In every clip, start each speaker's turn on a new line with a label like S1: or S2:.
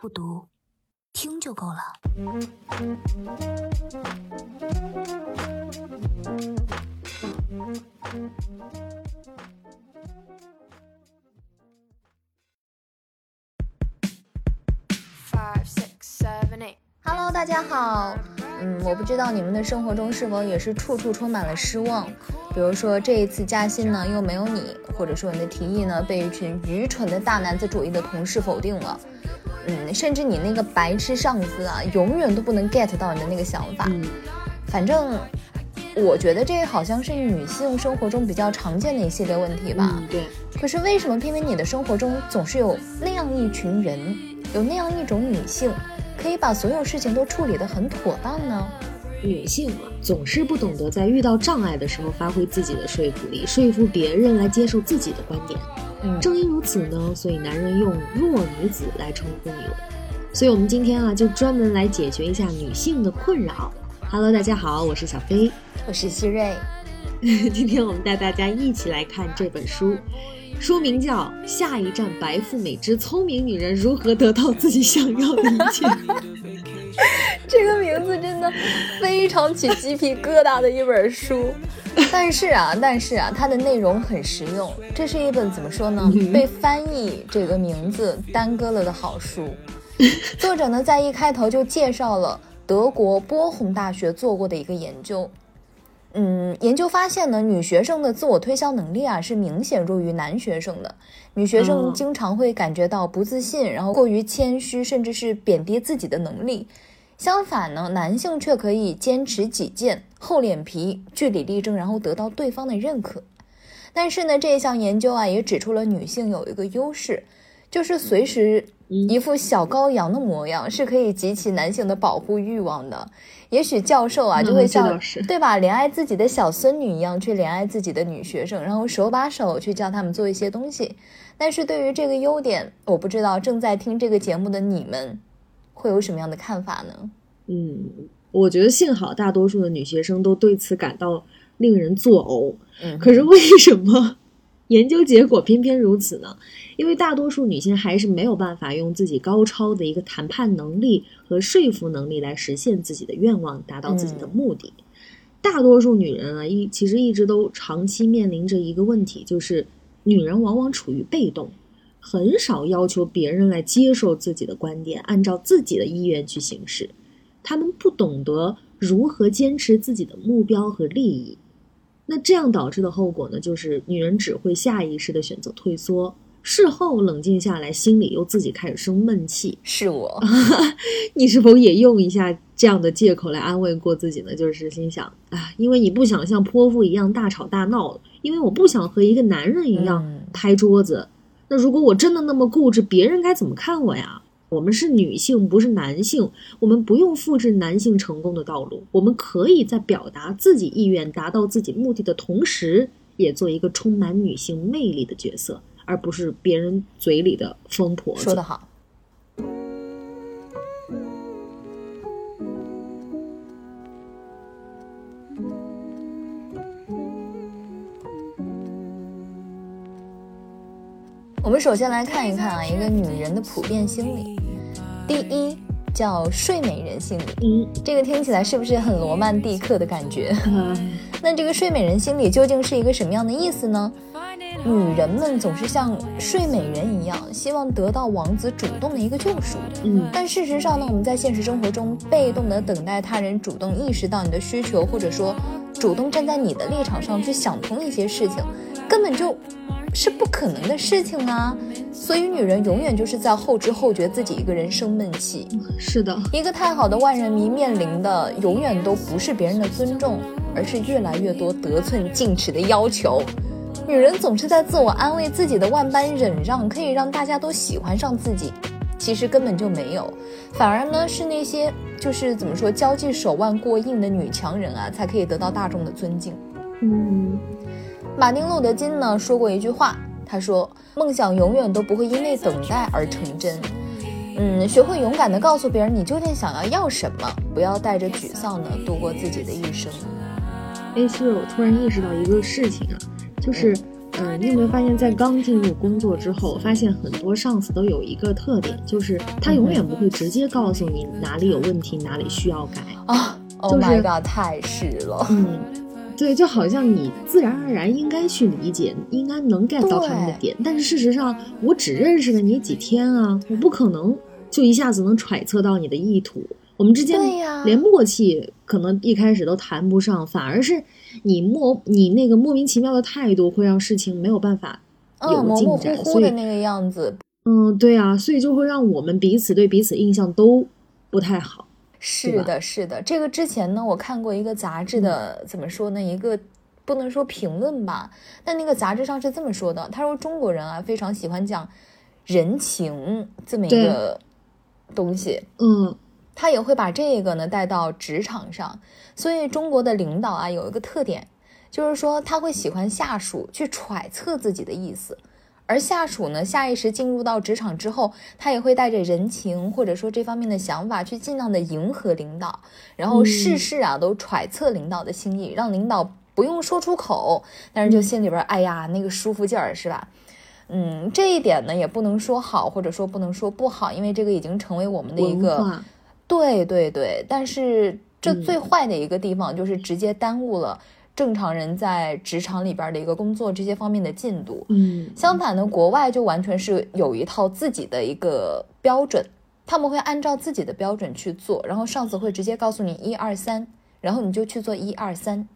S1: 不读，听就够了。Hello，大家好。嗯，我不知道你们的生活中是否也是处处充满了失望。比如说这一次加薪呢，又没有你，或者说你的提议呢，被一群愚蠢的大男子主义的同事否定了。嗯，甚至你那个白痴上司啊，永远都不能 get 到你的那个想法。嗯，反正我觉得这好像是女性生活中比较常见的一系列问题吧。
S2: 嗯，对。
S1: 可是为什么偏偏你的生活中总是有那样一群人，有那样一种女性，可以把所有事情都处理得很妥当呢？
S2: 女性嘛，总是不懂得在遇到障碍的时候发挥自己的说服力，说服别人来接受自己的观点。
S1: 嗯，
S2: 正因如此呢，所以男人用弱女子来称呼女人。所以我们今天啊，就专门来解决一下女性的困扰。Hello，大家好，我是小飞，
S1: 我是希瑞。
S2: 今天我们带大家一起来看这本书，书名叫《下一站白富美之聪明女人如何得到自己想要的一切》。
S1: 这个名字真的非常起鸡皮疙瘩的一本书。但是啊，但是啊，它的内容很实用。这是一本怎么说呢？被翻译这个名字耽搁了的好书。作者呢，在一开头就介绍了德国波鸿大学做过的一个研究。嗯，研究发现呢，女学生的自我推销能力啊是明显弱于男学生的。女学生经常会感觉到不自信，然后过于谦虚，甚至是贬低自己的能力。相反呢，男性却可以坚持己见、厚脸皮、据理力争，然后得到对方的认可。但是呢，这一项研究啊也指出了女性有一个优势，就是随时一副小羔羊的模样，是可以激起男性的保护欲望的。也许教授啊就会像对吧，怜爱自己的小孙女一样去怜爱自己的女学生，然后手把手去教他们做一些东西。但是对于这个优点，我不知道正在听这个节目的你们。会有什么样的看法呢？
S2: 嗯，我觉得幸好大多数的女学生都对此感到令人作呕。
S1: 嗯，
S2: 可是为什么 研究结果偏偏如此呢？因为大多数女性还是没有办法用自己高超的一个谈判能力和说服能力来实现自己的愿望，达到自己的目的。大多数女人啊，一其实一直都长期面临着一个问题，就是女人往往处于被动。很少要求别人来接受自己的观点，按照自己的意愿去行事。他们不懂得如何坚持自己的目标和利益。那这样导致的后果呢？就是女人只会下意识的选择退缩，事后冷静下来，心里又自己开始生闷气。
S1: 是我，
S2: 你是否也用一下这样的借口来安慰过自己呢？就是心想啊，因为你不想像泼妇一样大吵大闹，因为我不想和一个男人一样拍桌子。那如果我真的那么固执，别人该怎么看我呀？我们是女性，不是男性，我们不用复制男性成功的道路，我们可以在表达自己意愿、达到自己目的的同时，也做一个充满女性魅力的角色，而不是别人嘴里的疯婆子。
S1: 说得好。我们首先来看一看啊，一个女人的普遍心理。第一叫睡美人心理，
S2: 嗯，
S1: 这个听起来是不是很罗曼蒂克的感觉？那这个睡美人心理究竟是一个什么样的意思呢？女人们总是像睡美人一样，希望得到王子主动的一个救赎。
S2: 嗯，
S1: 但事实上呢，我们在现实生活中被动的等待他人主动意识到你的需求，或者说主动站在你的立场上去想通一些事情，根本就。是不可能的事情啊，所以女人永远就是在后知后觉，自己一个人生闷气。
S2: 是的，
S1: 一个太好的万人迷面临的永远都不是别人的尊重，而是越来越多得寸进尺的要求。女人总是在自我安慰自己的万般忍让可以让大家都喜欢上自己，其实根本就没有，反而呢是那些就是怎么说交际手腕过硬的女强人啊，才可以得到大众的尊敬。
S2: 嗯。
S1: 马丁·路德·金呢说过一句话，他说：“梦想永远都不会因为等待而成真。”嗯，学会勇敢地告诉别人你究竟想要要什么，不要带着沮丧呢度过自己的一生。
S2: 哎，其实我突然意识到一个事情啊，就是嗯，你有没有发现，在刚进入工作之后，发现很多上司都有一个特点，就是他永远不会直接告诉你哪里有问题，哪里需要改
S1: 啊。Oh my god，太是了。
S2: 嗯，对，就好像你自然而然应该去理解，应该能 get 到他们的点，但是事实上，我只认识了你几天啊，我不可能就一下子能揣测到你的意图。我们之间连默契可能一开始都谈不上，反而是你莫你那个莫名其妙的态度会让事情没有办法有进展，
S1: 所以那个样子，
S2: 嗯，对啊，所以就会让我们彼此对彼此印象都不太好。
S1: 是的，是的，这个之前呢，我看过一个杂志的，怎么说呢？一个不能说评论吧，但那个杂志上是这么说的，他说中国人啊非常喜欢讲人情这么一个东西，
S2: 嗯。
S1: 他也会把这个呢带到职场上，所以中国的领导啊有一个特点，就是说他会喜欢下属去揣测自己的意思，而下属呢下意识进入到职场之后，他也会带着人情或者说这方面的想法去尽量的迎合领导，然后事事啊都揣测领导的心意，让领导不用说出口，但是就心里边哎呀那个舒服劲儿是吧？嗯，这一点呢也不能说好或者说不能说不好，因为这个已经成为我们的一个。对对对，但是这最坏的一个地方就是直接耽误了正常人在职场里边的一个工作这些方面的进度。
S2: 嗯，
S1: 相反呢，国外就完全是有一套自己的一个标准，他们会按照自己的标准去做，然后上司会直接告诉你一二三，然后你就去做一二三。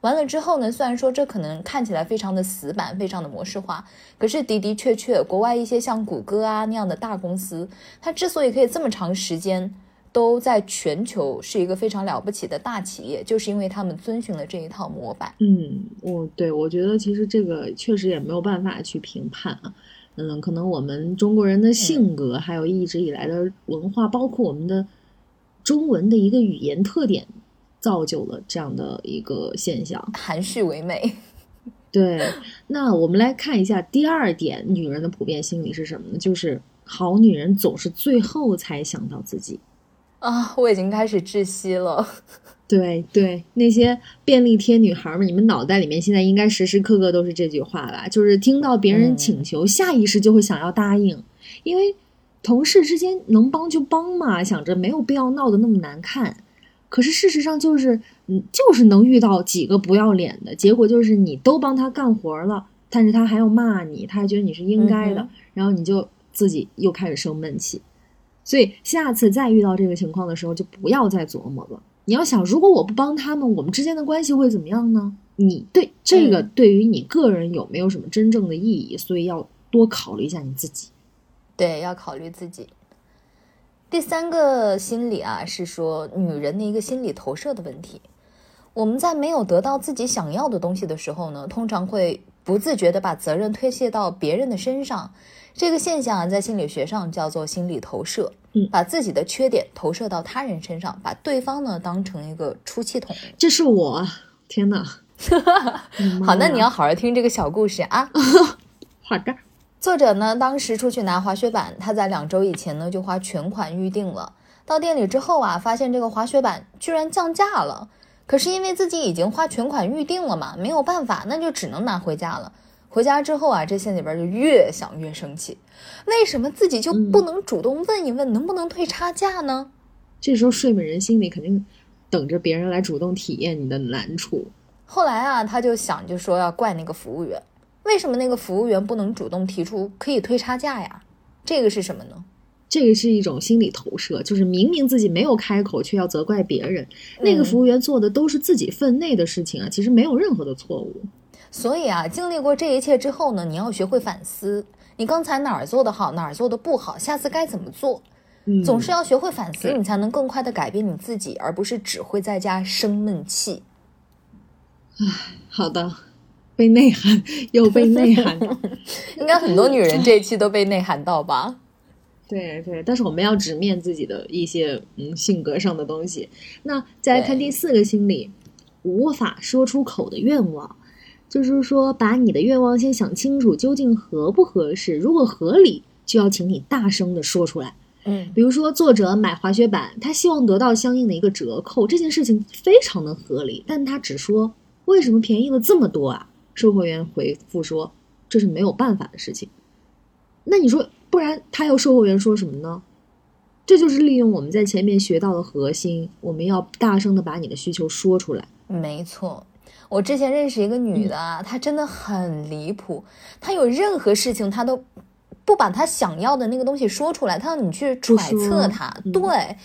S1: 完了之后呢，虽然说这可能看起来非常的死板，非常的模式化，可是的的确确，国外一些像谷歌啊那样的大公司，它之所以可以这么长时间。都在全球是一个非常了不起的大企业，就是因为他们遵循了这一套模板。
S2: 嗯，我对我觉得其实这个确实也没有办法去评判啊。嗯，可能我们中国人的性格，还有一直以来的文化，包括我们的中文的一个语言特点，造就了这样的一个现象。
S1: 含蓄唯美。
S2: 对，那我们来看一下第二点，女人的普遍心理是什么呢？就是好女人总是最后才想到自己。
S1: 啊，我已经开始窒息了。
S2: 对对，那些便利贴女孩们，你们脑袋里面现在应该时时刻刻都是这句话吧？就是听到别人请求，下意识就会想要答应，因为同事之间能帮就帮嘛，想着没有必要闹得那么难看。可是事实上就是，嗯，就是能遇到几个不要脸的，结果就是你都帮他干活了，但是他还要骂你，他还觉得你是应该的，然后你就自己又开始生闷气。所以下次再遇到这个情况的时候，就不要再琢磨了。你要想，如果我不帮他们，我们之间的关系会怎么样呢？你对这个对于你个人有没有什么真正的意义？所以要多考虑一下你自己。
S1: 对，要考虑自己。第三个心理啊，是说女人的一个心理投射的问题。我们在没有得到自己想要的东西的时候呢，通常会不自觉地把责任推卸到别人的身上。这个现象啊，在心理学上叫做心理投射。
S2: 嗯，
S1: 把自己的缺点投射到他人身上，把对方呢当成一个出气筒。
S2: 这是我，天哪！
S1: 好，那你要好好听这个小故事啊。
S2: 好的。
S1: 作者呢，当时出去拿滑雪板，他在两周以前呢就花全款预定了。到店里之后啊，发现这个滑雪板居然降价了。可是因为自己已经花全款预定了嘛，没有办法，那就只能拿回家了。回家之后啊，这心里边就越想越生气，为什么自己就不能主动问一问能不能退差价呢？
S2: 这时候睡美人心里肯定等着别人来主动体验你的难处。
S1: 后来啊，他就想就说要怪那个服务员，为什么那个服务员不能主动提出可以退差价呀？这个是什么呢？
S2: 这个是一种心理投射，就是明明自己没有开口，却要责怪别人。那个服务员做的都是自己分内的事情啊，其实没有任何的错误。
S1: 所以啊，经历过这一切之后呢，你要学会反思，你刚才哪儿做的好，哪儿做的不好，下次该怎么做？
S2: 嗯，
S1: 总是要学会反思，你才能更快的改变你自己，而不是只会在家生闷气。
S2: 唉，好的，被内涵又被内涵，
S1: 应该很多女人这一期都被内涵到吧？
S2: 对对，但是我们要直面自己的一些嗯性格上的东西。那再来看第四个心理，无法说出口的愿望。就是说，把你的愿望先想清楚，究竟合不合适。如果合理，就要请你大声的说出来。
S1: 嗯，
S2: 比如说，作者买滑雪板，他希望得到相应的一个折扣，这件事情非常的合理。但他只说为什么便宜了这么多啊？售货员回复说，这是没有办法的事情。那你说，不然他要售货员说什么呢？这就是利用我们在前面学到的核心，我们要大声的把你的需求说出来。
S1: 没错，我之前认识一个女的，她真的很离谱，她有任何事情她都不把她想要的那个东西说出来，她让你去揣测她。对，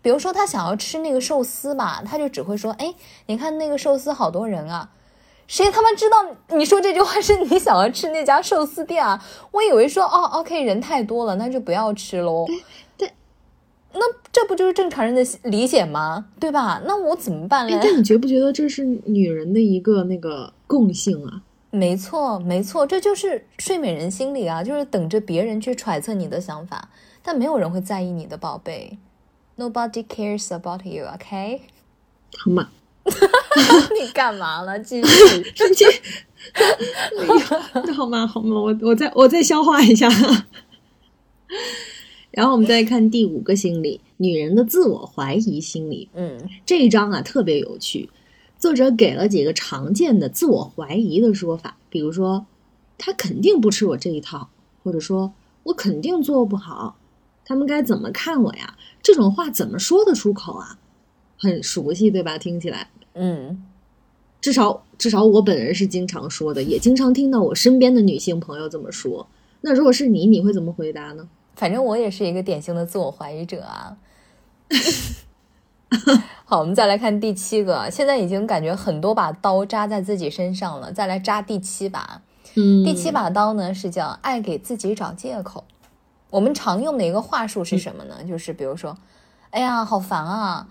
S1: 比如说她想要吃那个寿司吧，她就只会说：“哎，你看那个寿司好多人啊。”谁他妈知道你说这句话是你想要吃那家寿司店啊？我以为说哦，OK，人太多了，那就不要吃喽。
S2: 对，
S1: 那这不就是正常人的理解吗？对吧？那我怎么办呢？
S2: 但你觉不觉得这是女人的一个那个共性啊？
S1: 没错，没错，这就是睡美人心理啊，就是等着别人去揣测你的想法，但没有人会在意你的宝贝。Nobody cares about you，OK？
S2: 好吗？
S1: 你干嘛了？继续，
S2: 生气。好吗？好吗？我我再我再消化一下。然后我们再看第五个心理，女人的自我怀疑心理。
S1: 嗯，
S2: 这一章啊特别有趣，作者给了几个常见的自我怀疑的说法，比如说他肯定不吃我这一套，或者说我肯定做不好，他们该怎么看我呀？这种话怎么说得出口啊？很熟悉，对吧？听起来。
S1: 嗯，
S2: 至少至少我本人是经常说的，也经常听到我身边的女性朋友这么说。那如果是你，你会怎么回答呢？
S1: 反正我也是一个典型的自我怀疑者啊。好，我们再来看第七个，现在已经感觉很多把刀扎在自己身上了，再来扎第七把。
S2: 嗯，
S1: 第七把刀呢是叫爱给自己找借口。我们常用的一个话术是什么呢？就是比如说。哎呀，好烦啊！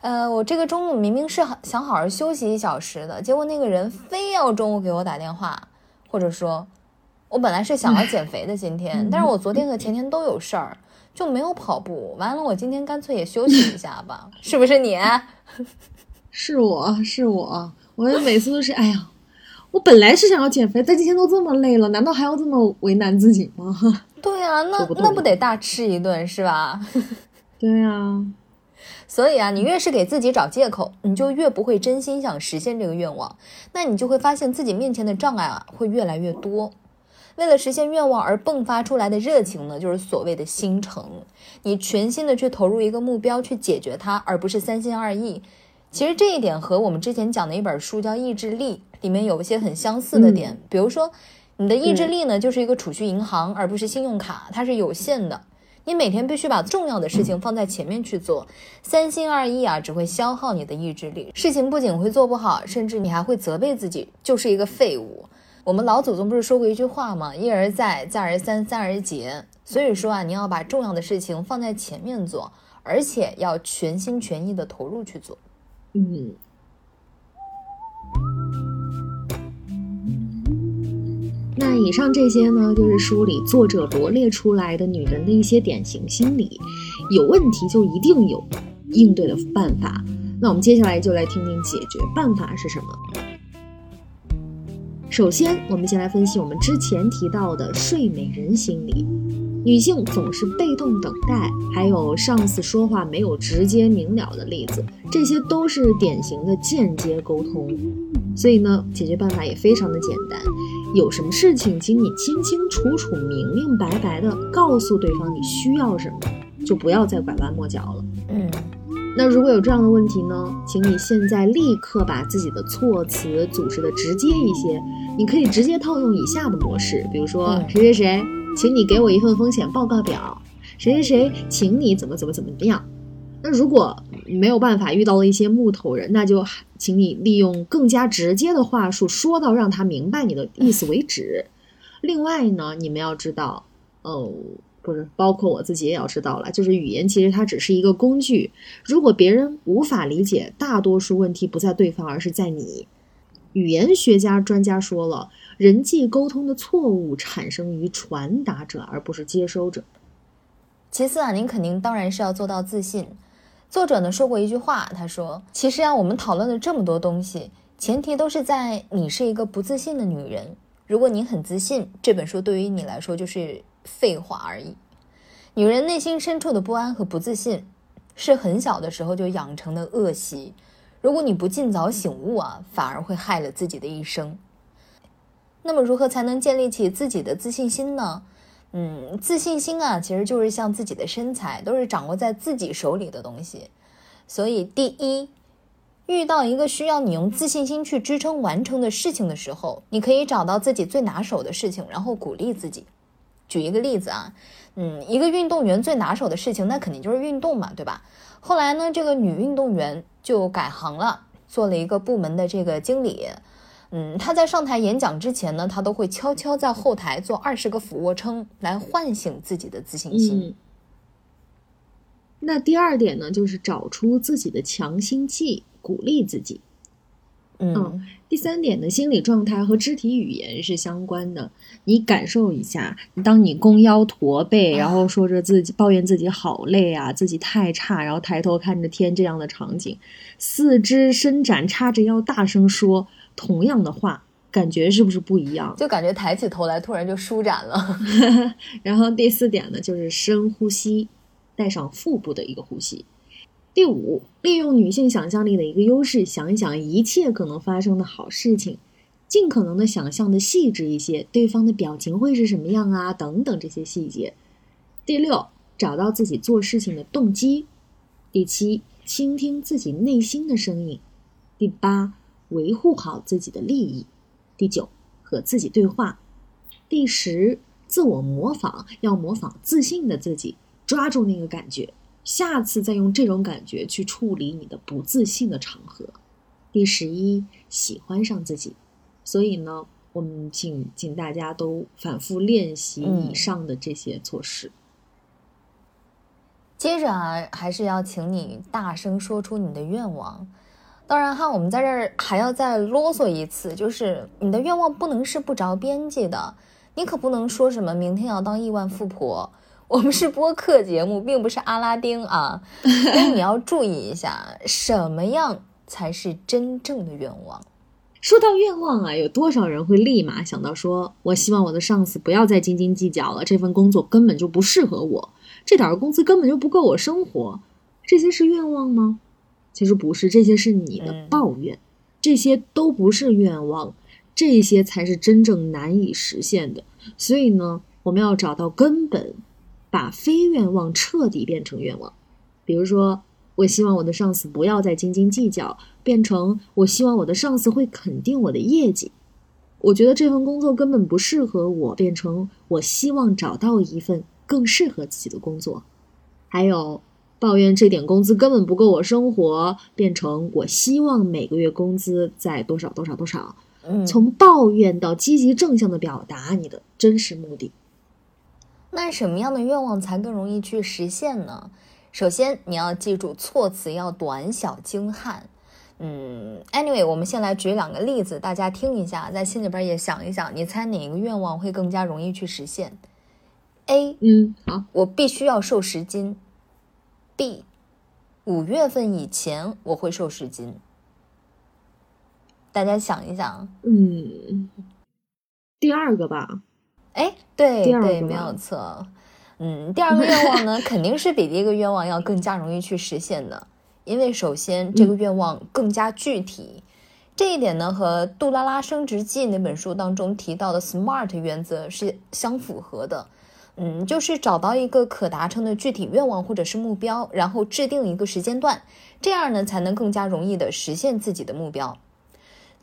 S1: 呃，我这个中午明明是想好好休息一小时的，结果那个人非要中午给我打电话，或者说，我本来是想要减肥的今天，但是我昨天和前天都有事儿，就没有跑步。完了，我今天干脆也休息一下吧，是不是你？
S2: 是我是我，我每次都是，哎呀，我本来是想要减肥，但今天都这么累了，难道还要这么为难自己吗？
S1: 对啊，那那不得大吃一顿是吧？
S2: 对啊，
S1: 所以啊，你越是给自己找借口，你就越不会真心想实现这个愿望。那你就会发现自己面前的障碍啊会越来越多。为了实现愿望而迸发出来的热情呢，就是所谓的心诚。你全心的去投入一个目标去解决它，而不是三心二意。其实这一点和我们之前讲的一本书叫《意志力》里面有一些很相似的点。比如说，你的意志力呢就是一个储蓄银行，而不是信用卡，它是有限的。你每天必须把重要的事情放在前面去做，三心二意啊，只会消耗你的意志力。事情不仅会做不好，甚至你还会责备自己，就是一个废物。我们老祖宗不是说过一句话吗？一而再，再而三，三而竭。所以说啊，你要把重要的事情放在前面做，而且要全心全意的投入去做。
S2: 嗯。那以上这些呢，就是书里作者罗列出来的女人的一些典型心理。有问题就一定有应对的办法。那我们接下来就来听听解决办法是什么。首先，我们先来分析我们之前提到的睡美人心理。女性总是被动等待，还有上司说话没有直接明了的例子，这些都是典型的间接沟通。所以呢，解决办法也非常的简单。有什么事情，请你清清楚楚、明明白白的告诉对方你需要什么，就不要再拐弯抹角了。
S1: 嗯，
S2: 那如果有这样的问题呢，请你现在立刻把自己的措辞组织的直接一些。你可以直接套用以下的模式，比如说谁谁谁，请你给我一份风险报告表。谁谁谁，请你怎么怎么怎么样。那如果没有办法遇到了一些木头人，那就请你利用更加直接的话术，说到让他明白你的意思为止。另外呢，你们要知道，哦，不是，包括我自己也要知道了，就是语言其实它只是一个工具。如果别人无法理解，大多数问题不在对方，而是在你。语言学家专家说了，人际沟通的错误产生于传达者，而不是接收者。
S1: 其次啊，您肯定当然是要做到自信。作者呢说过一句话，他说：“其实啊，我们讨论了这么多东西，前提都是在你是一个不自信的女人。如果你很自信，这本书对于你来说就是废话而已。女人内心深处的不安和不自信，是很小的时候就养成的恶习。如果你不尽早醒悟啊，反而会害了自己的一生。那么如何才能建立起自己的自信心呢？嗯，自信心啊，其实就是像自己的身材，都是掌握在自己手里的东西。所以，第一，遇到一个需要你用自信心去支撑完成的事情的时候，你可以找到自己最拿手的事情，然后鼓励自己。举一个例子啊，嗯，一个运动员最拿手的事情，那肯定就是运动嘛，对吧？后来呢，这个女运动员就改行了，做了一个部门的这个经理。嗯，他在上台演讲之前呢，他都会悄悄在后台做二十个俯卧撑，来唤醒自己的自信心。
S2: 那第二点呢，就是找出自己的强心剂，鼓励自己。
S1: 嗯，
S2: 第三点呢，心理状态和肢体语言是相关的。你感受一下，当你弓腰驼背，然后说着自己抱怨自己好累啊，自己太差，然后抬头看着天这样的场景，四肢伸展，叉着腰大声说同样的话，感觉是不是不一样？
S1: 就感觉抬起头来，突然就舒展了。
S2: 然后第四点呢，就是深呼吸，带上腹部的一个呼吸。第五，利用女性想象力的一个优势，想一想一切可能发生的好事情，尽可能的想象的细致一些，对方的表情会是什么样啊？等等这些细节。第六，找到自己做事情的动机。第七，倾听自己内心的声音。第八，维护好自己的利益。第九，和自己对话。第十，自我模仿，要模仿自信的自己，抓住那个感觉。下次再用这种感觉去处理你的不自信的场合。第十一，喜欢上自己。所以呢，我们请请大家都反复练习以上的这些措施。
S1: 接着啊，还是要请你大声说出你的愿望。当然哈，我们在这儿还要再啰嗦一次，就是你的愿望不能是不着边际的。你可不能说什么明天要当亿万富婆。我们是播客节目，并不是阿拉丁啊，所以你要注意一下，什么样才是真正的愿望。
S2: 说到愿望啊，有多少人会立马想到说，我希望我的上司不要再斤斤计较了，这份工作根本就不适合我，这点工资根本就不够我生活。这些是愿望吗？其实不是，这些是你的抱怨，这些都不是愿望，这些才是真正难以实现的。所以呢，我们要找到根本。把非愿望彻底变成愿望，比如说，我希望我的上司不要再斤斤计较，变成我希望我的上司会肯定我的业绩。我觉得这份工作根本不适合我，变成我希望找到一份更适合自己的工作。还有，抱怨这点工资根本不够我生活，变成我希望每个月工资在多少多少多少。从抱怨到积极正向的表达你的真实目的。
S1: 那什么样的愿望才更容易去实现呢？首先，你要记住措辞要短小精悍。嗯，anyway，我们先来举两个例子，大家听一下，在心里边也想一想，你猜哪个愿望会更加容易去实现？A，
S2: 嗯，好，
S1: 我必须要瘦十斤。B，五月份以前我会瘦十斤。大家想一想，
S2: 嗯，第二个吧。
S1: 哎，对对，没有错。嗯，第二个愿望呢，肯定是比第一个愿望要更加容易去实现的，因为首先这个愿望更加具体。这一点呢，和《杜拉拉升职记》那本书当中提到的 SMART 原则是相符合的。嗯，就是找到一个可达成的具体愿望或者是目标，然后制定一个时间段，这样呢，才能更加容易的实现自己的目标。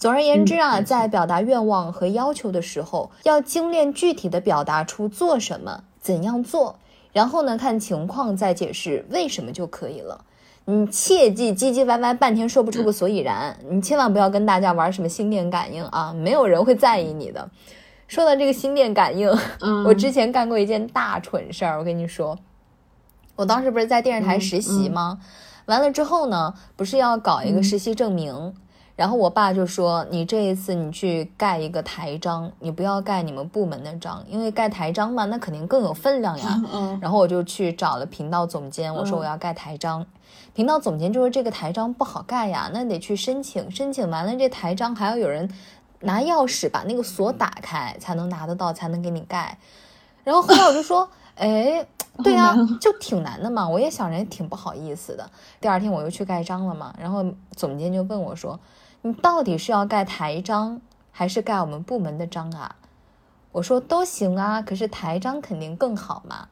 S1: 总而言之啊，在表达愿望和要求的时候，要精炼具体的表达出做什么、怎样做，然后呢，看情况再解释为什么就可以了。你切记唧唧歪歪半天说不出个所以然，你千万不要跟大家玩什么心电感应啊，没有人会在意你的。说到这个心电感应，我之前干过一件大蠢事儿，我跟你说，我当时不是在电视台实习吗？完了之后呢，不是要搞一个实习证明。然后我爸就说：“你这一次你去盖一个台章，你不要盖你们部门的章，因为盖台章嘛，那肯定更有分量呀。”然后我就去找了频道总监，我说我要盖台章。频道总监就说：“这个台章不好盖呀，那得去申请，申请完了这台章还要有人拿钥匙把那个锁打开才能拿得到，才能给你盖。”然后后来我就说：“哎，对呀，就挺难的嘛。”我也想着也挺不好意思的。第二天我又去盖章了嘛，然后总监就问我说。你到底是要盖台章还是盖我们部门的章啊？我说都行啊，可是台章肯定更好嘛。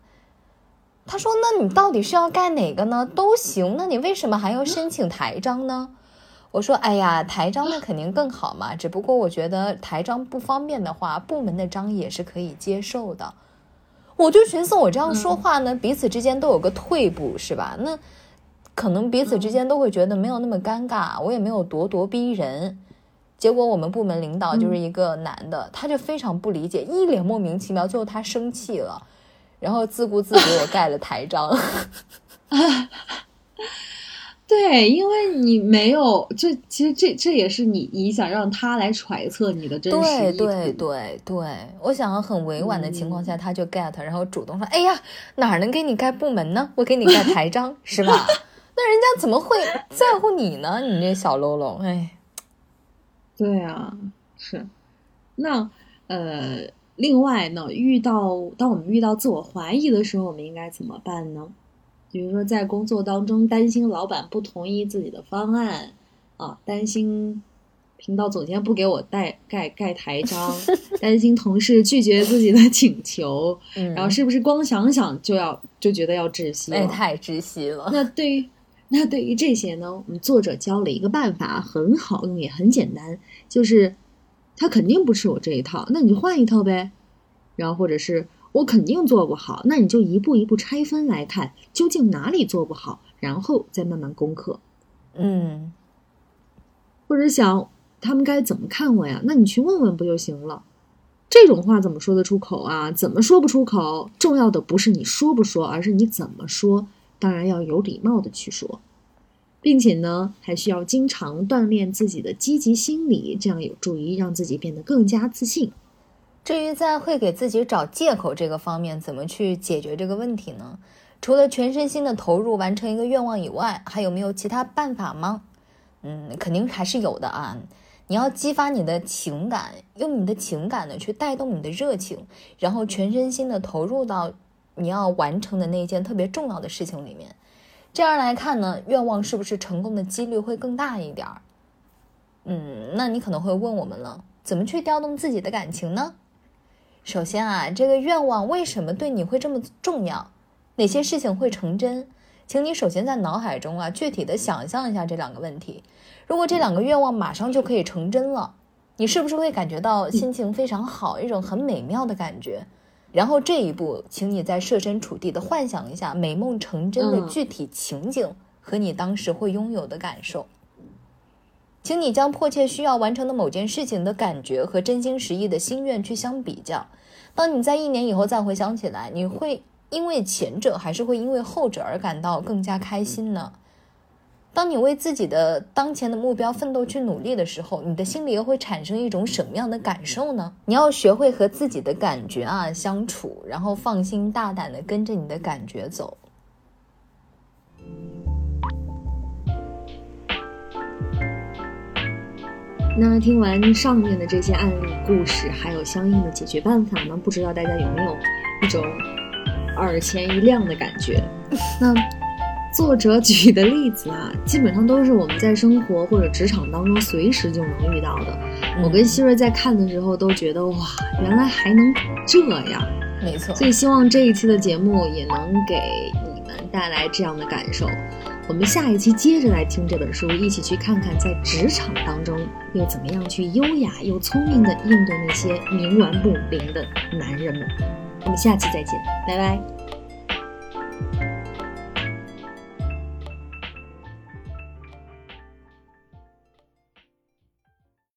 S1: 他说：“那你到底是要盖哪个呢？都行，那你为什么还要申请台章呢？”我说：“哎呀，台章那肯定更好嘛，只不过我觉得台章不方便的话，部门的章也是可以接受的。”我就寻思，我这样说话呢，彼此之间都有个退步，是吧？那可能彼此之间都会觉得没有那么尴尬，我也没有咄咄逼人。结果我们部门领导就是一个男的，他就非常不理解，一脸莫名其妙。最后他生气了，然后自顾自给我盖了台章。
S2: 对，因为你没有，这其实这这也是你你想让他来揣测你的真实
S1: 对对对对，我想要很委婉的情况下，他就 get，然后主动说：“哎呀，哪能给你盖部门呢？我给你盖台章，是吧？那人家怎么会在乎你呢？你这小喽啰，哎。”
S2: 对啊，是。那呃，另外呢，遇到当我们遇到自我怀疑的时候，我们应该怎么办呢？比如说，在工作当中担心老板不同意自己的方案啊，担心频道总监不给我带盖盖台章，担心同事拒绝自己的请求，然后是不是光想想就要就觉得要窒息？
S1: 哎，太窒息了。
S2: 那对于。那对于这些呢，我们作者教了一个办法，很好用，也很简单，就是他肯定不吃我这一套，那你就换一套呗。然后或者是我肯定做不好，那你就一步一步拆分来看，究竟哪里做不好，然后再慢慢攻克。
S1: 嗯，
S2: 或者想他们该怎么看我呀？那你去问问不就行了？这种话怎么说得出口啊？怎么说不出口？重要的不是你说不说，而是你怎么说。当然要有礼貌的去说，并且呢，还需要经常锻炼自己的积极心理，这样有助于让自己变得更加自信。
S1: 至于在会给自己找借口这个方面，怎么去解决这个问题呢？除了全身心的投入完成一个愿望以外，还有没有其他办法吗？嗯，肯定还是有的啊！你要激发你的情感，用你的情感呢去带动你的热情，然后全身心的投入到。你要完成的那件特别重要的事情里面，这样来看呢，愿望是不是成功的几率会更大一点儿？嗯，那你可能会问我们了，怎么去调动自己的感情呢？首先啊，这个愿望为什么对你会这么重要？哪些事情会成真？请你首先在脑海中啊，具体的想象一下这两个问题。如果这两个愿望马上就可以成真了，你是不是会感觉到心情非常好，一种很美妙的感觉？然后这一步，请你再设身处地的幻想一下美梦成真的具体情景和你当时会拥有的感受。请你将迫切需要完成的某件事情的感觉和真心实意的心愿去相比较。当你在一年以后再回想起来，你会因为前者还是会因为后者而感到更加开心呢？当你为自己的当前的目标奋斗去努力的时候，你的心里又会产生一种什么样的感受呢？你要学会和自己的感觉啊相处，然后放心大胆的跟着你的感觉走。
S2: 那听完上面的这些案例故事，还有相应的解决办法呢？不知道大家有没有一种耳前一亮的感觉？那。作者举的例子啊，基本上都是我们在生活或者职场当中随时就能遇到的。我跟希瑞在看的时候都觉得哇，原来还能这样。
S1: 没错，
S2: 所以希望这一期的节目也能给你们带来这样的感受。我们下一期接着来听这本书，一起去看看在职场当中又怎么样去优雅又聪明的应对那些冥顽不灵的男人们。我们下期再见，拜拜。